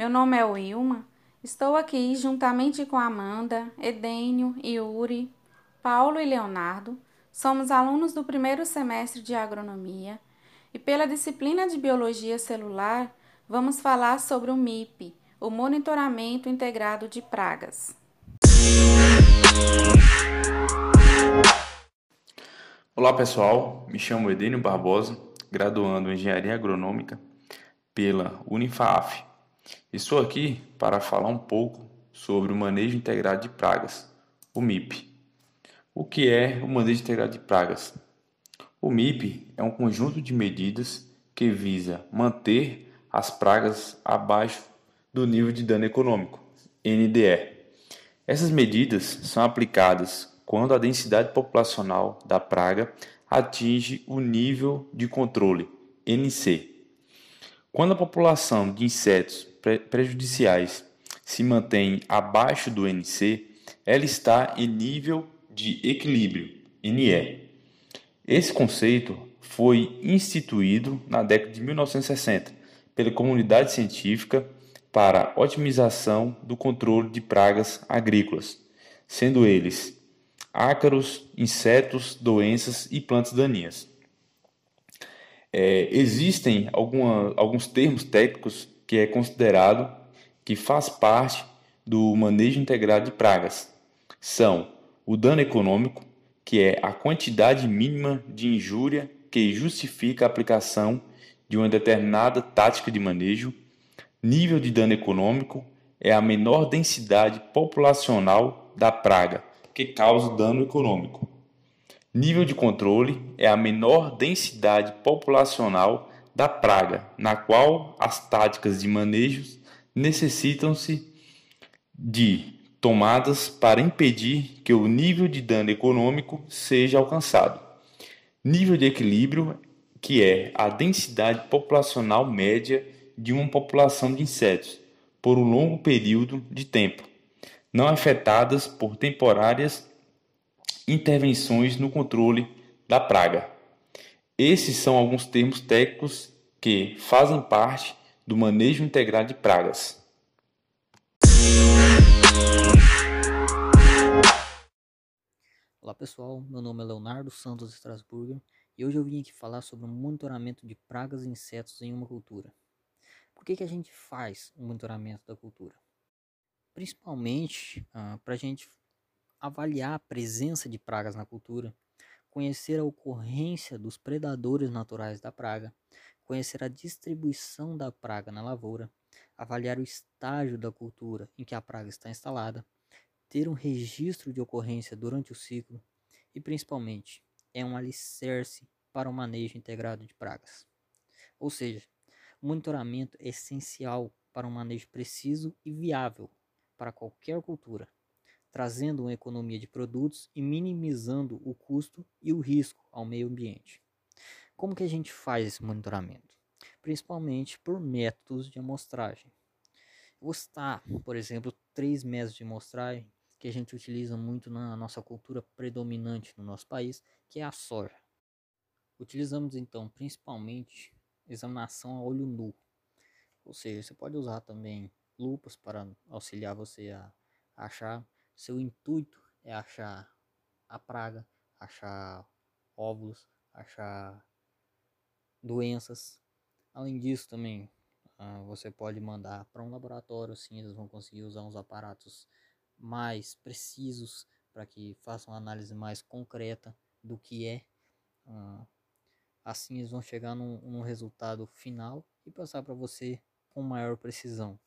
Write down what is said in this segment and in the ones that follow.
Meu nome é Wilma. Estou aqui juntamente com Amanda, Edênio, Yuri, Paulo e Leonardo. Somos alunos do primeiro semestre de agronomia e, pela disciplina de biologia celular, vamos falar sobre o MIP, o Monitoramento Integrado de Pragas. Olá pessoal, me chamo Edênio Barbosa, graduando em Engenharia Agronômica pela Unifaaf. Estou aqui para falar um pouco sobre o manejo integrado de pragas, o MIP. O que é o manejo integrado de pragas? O MIP é um conjunto de medidas que visa manter as pragas abaixo do nível de dano econômico, NDE. Essas medidas são aplicadas quando a densidade populacional da praga atinge o nível de controle, NC. Quando a população de insetos prejudiciais se mantém abaixo do NC, ela está em nível de equilíbrio, NE. Esse conceito foi instituído na década de 1960 pela comunidade científica para otimização do controle de pragas agrícolas, sendo eles ácaros, insetos, doenças e plantas daninhas. É, existem alguma, alguns termos técnicos que é considerado que faz parte do manejo integrado de pragas. São o dano econômico, que é a quantidade mínima de injúria que justifica a aplicação de uma determinada tática de manejo. Nível de dano econômico é a menor densidade populacional da praga, que causa dano econômico. Nível de controle é a menor densidade populacional da praga, na qual as táticas de manejo necessitam-se de tomadas para impedir que o nível de dano econômico seja alcançado. Nível de equilíbrio, que é a densidade populacional média de uma população de insetos por um longo período de tempo não afetadas por temporárias intervenções no controle da praga. Esses são alguns termos técnicos que fazem parte do manejo integrado de pragas. Olá pessoal, meu nome é Leonardo Santos Strasburger e hoje eu vim aqui falar sobre o monitoramento de pragas e insetos em uma cultura. Por que, que a gente faz o monitoramento da cultura? principalmente ah, para a gente avaliar a presença de pragas na cultura, conhecer a ocorrência dos predadores naturais da praga, conhecer a distribuição da praga na lavoura, avaliar o estágio da cultura em que a praga está instalada, ter um registro de ocorrência durante o ciclo e, principalmente, é um alicerce para o manejo integrado de pragas. Ou seja, o monitoramento é essencial para um manejo preciso e viável para qualquer cultura, trazendo uma economia de produtos e minimizando o custo e o risco ao meio ambiente. Como que a gente faz esse monitoramento? Principalmente por métodos de amostragem. vou citar, por exemplo, três métodos de amostragem que a gente utiliza muito na nossa cultura predominante no nosso país, que é a soja. Utilizamos então principalmente examinação a olho nu, ou seja, você pode usar também lupas para auxiliar você a, achar. Seu intuito é achar a praga, achar óvulos, achar doenças. Além disso, também uh, você pode mandar para um laboratório, assim eles vão conseguir usar uns aparatos mais precisos para que façam uma análise mais concreta do que é. Uh, assim eles vão chegar num, num resultado final e passar para você com maior precisão.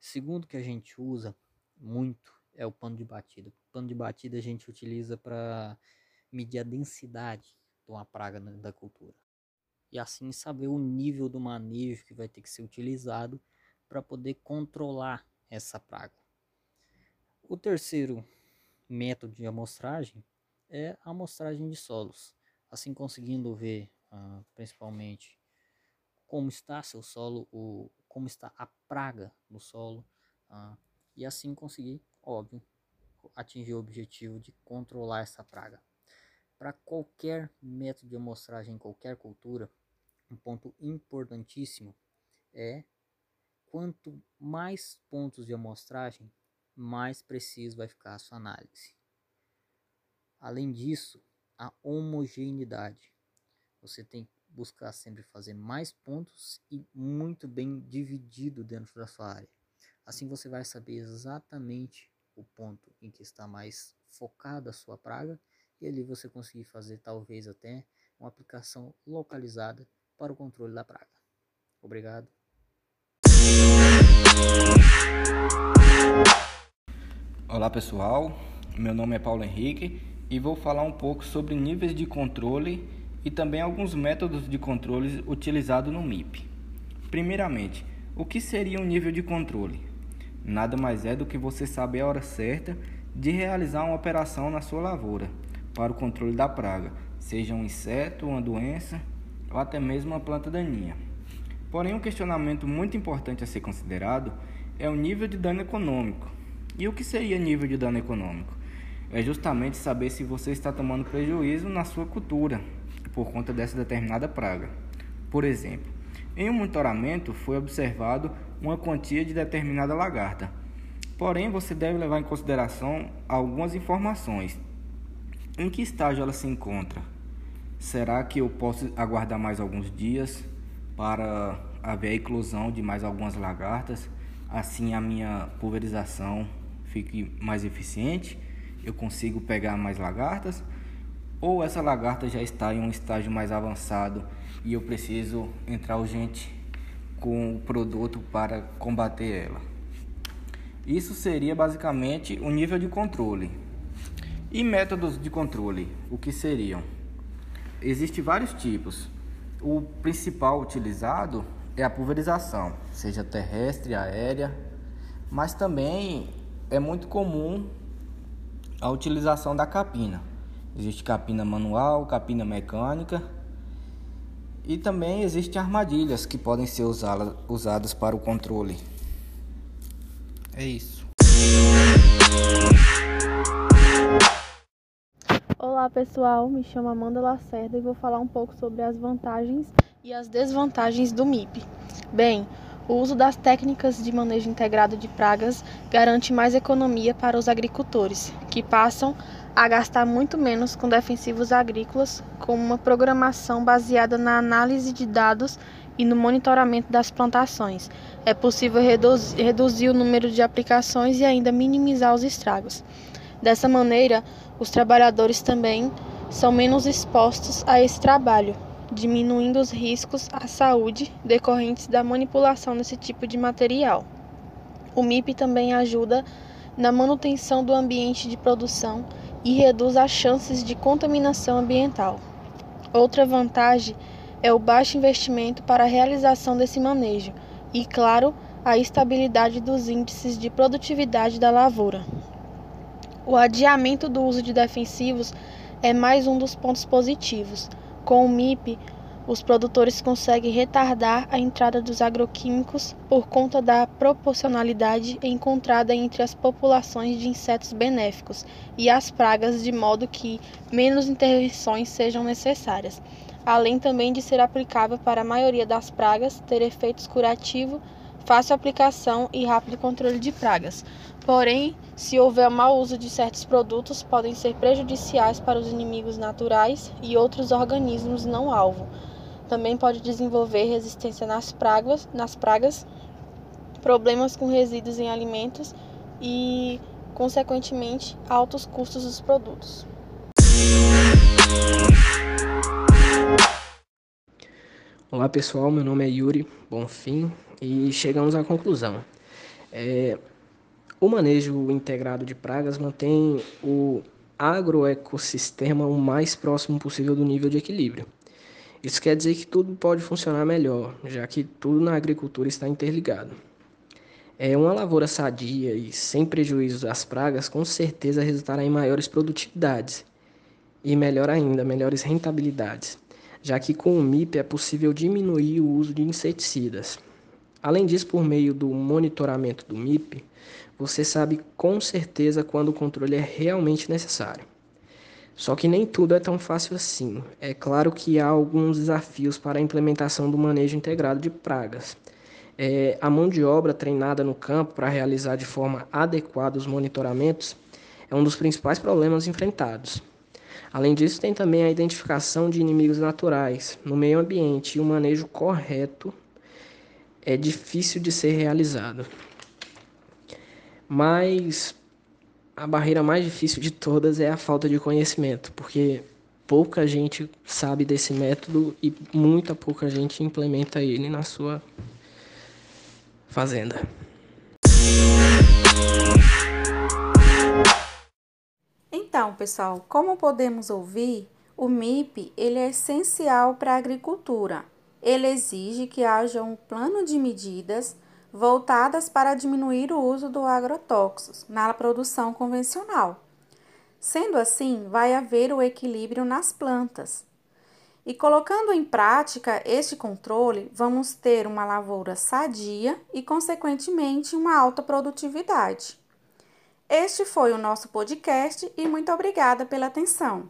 Segundo que a gente usa muito é o pano de batida. O pano de batida a gente utiliza para medir a densidade de uma praga da cultura. E assim saber o nível do manejo que vai ter que ser utilizado para poder controlar essa praga. O terceiro método de amostragem é a amostragem de solos, assim conseguindo ver uh, principalmente como está seu solo, o, como está a praga no solo ah, e assim conseguir, óbvio, atingir o objetivo de controlar essa praga. Para qualquer método de amostragem em qualquer cultura, um ponto importantíssimo é quanto mais pontos de amostragem, mais preciso vai ficar a sua análise. Além disso, a homogeneidade. Você tem que buscar sempre fazer mais pontos e muito bem dividido dentro da sua área. Assim você vai saber exatamente o ponto em que está mais focada a sua praga e ali você conseguir fazer talvez até uma aplicação localizada para o controle da praga. Obrigado. Olá pessoal, meu nome é Paulo Henrique e vou falar um pouco sobre níveis de controle e também alguns métodos de controle utilizados no MIP. Primeiramente, o que seria um nível de controle? Nada mais é do que você saber a hora certa de realizar uma operação na sua lavoura para o controle da praga, seja um inseto, uma doença ou até mesmo uma planta daninha. Porém, um questionamento muito importante a ser considerado é o nível de dano econômico. E o que seria nível de dano econômico? É justamente saber se você está tomando prejuízo na sua cultura por conta dessa determinada praga. Por exemplo, em um monitoramento foi observado uma quantia de determinada lagarta. Porém, você deve levar em consideração algumas informações. Em que estágio ela se encontra? Será que eu posso aguardar mais alguns dias para haver a inclusão de mais algumas lagartas? Assim a minha pulverização fique mais eficiente? Eu consigo pegar mais lagartas? Ou essa lagarta já está em um estágio mais avançado e eu preciso entrar urgente com o produto para combater ela. Isso seria basicamente o nível de controle. E métodos de controle, o que seriam? Existem vários tipos. O principal utilizado é a pulverização, seja terrestre, aérea, mas também é muito comum a utilização da capina. Existe capina manual, capina mecânica e também existem armadilhas que podem ser usadas para o controle. É isso. Olá pessoal, me chamo Amanda Lacerda e vou falar um pouco sobre as vantagens e as desvantagens do MIP. Bem, o uso das técnicas de manejo integrado de pragas garante mais economia para os agricultores, que passam a gastar muito menos com defensivos agrícolas, com uma programação baseada na análise de dados e no monitoramento das plantações. É possível reduzir, reduzir o número de aplicações e ainda minimizar os estragos. Dessa maneira, os trabalhadores também são menos expostos a esse trabalho, diminuindo os riscos à saúde decorrentes da manipulação desse tipo de material. O MIP também ajuda na manutenção do ambiente de produção e reduz as chances de contaminação ambiental. Outra vantagem é o baixo investimento para a realização desse manejo e, claro, a estabilidade dos índices de produtividade da lavoura. O adiamento do uso de defensivos é mais um dos pontos positivos. Com o MIP, os produtores conseguem retardar a entrada dos agroquímicos por conta da proporcionalidade encontrada entre as populações de insetos benéficos e as pragas, de modo que menos intervenções sejam necessárias, além também de ser aplicável para a maioria das pragas, ter efeitos curativos, fácil aplicação e rápido controle de pragas. Porém, se houver mau uso de certos produtos, podem ser prejudiciais para os inimigos naturais e outros organismos não alvo também pode desenvolver resistência nas pragas, nas pragas, problemas com resíduos em alimentos e, consequentemente, altos custos dos produtos. Olá pessoal, meu nome é Yuri Bonfim e chegamos à conclusão. É, o manejo integrado de pragas mantém o agroecossistema o mais próximo possível do nível de equilíbrio. Isso quer dizer que tudo pode funcionar melhor, já que tudo na agricultura está interligado. É uma lavoura sadia e sem prejuízo das pragas, com certeza resultará em maiores produtividades e melhor ainda, melhores rentabilidades, já que com o MIP é possível diminuir o uso de inseticidas. Além disso, por meio do monitoramento do MIP, você sabe com certeza quando o controle é realmente necessário. Só que nem tudo é tão fácil assim. É claro que há alguns desafios para a implementação do manejo integrado de pragas. É, a mão de obra treinada no campo para realizar de forma adequada os monitoramentos é um dos principais problemas enfrentados. Além disso, tem também a identificação de inimigos naturais no meio ambiente e o manejo correto é difícil de ser realizado. Mas a barreira mais difícil de todas é a falta de conhecimento, porque pouca gente sabe desse método e muita pouca gente implementa ele na sua fazenda. Então, pessoal, como podemos ouvir, o MIP ele é essencial para a agricultura. Ele exige que haja um plano de medidas voltadas para diminuir o uso do agrotóxicos na produção convencional. Sendo assim, vai haver o equilíbrio nas plantas. E colocando em prática este controle, vamos ter uma lavoura sadia e, consequentemente, uma alta produtividade. Este foi o nosso podcast e muito obrigada pela atenção.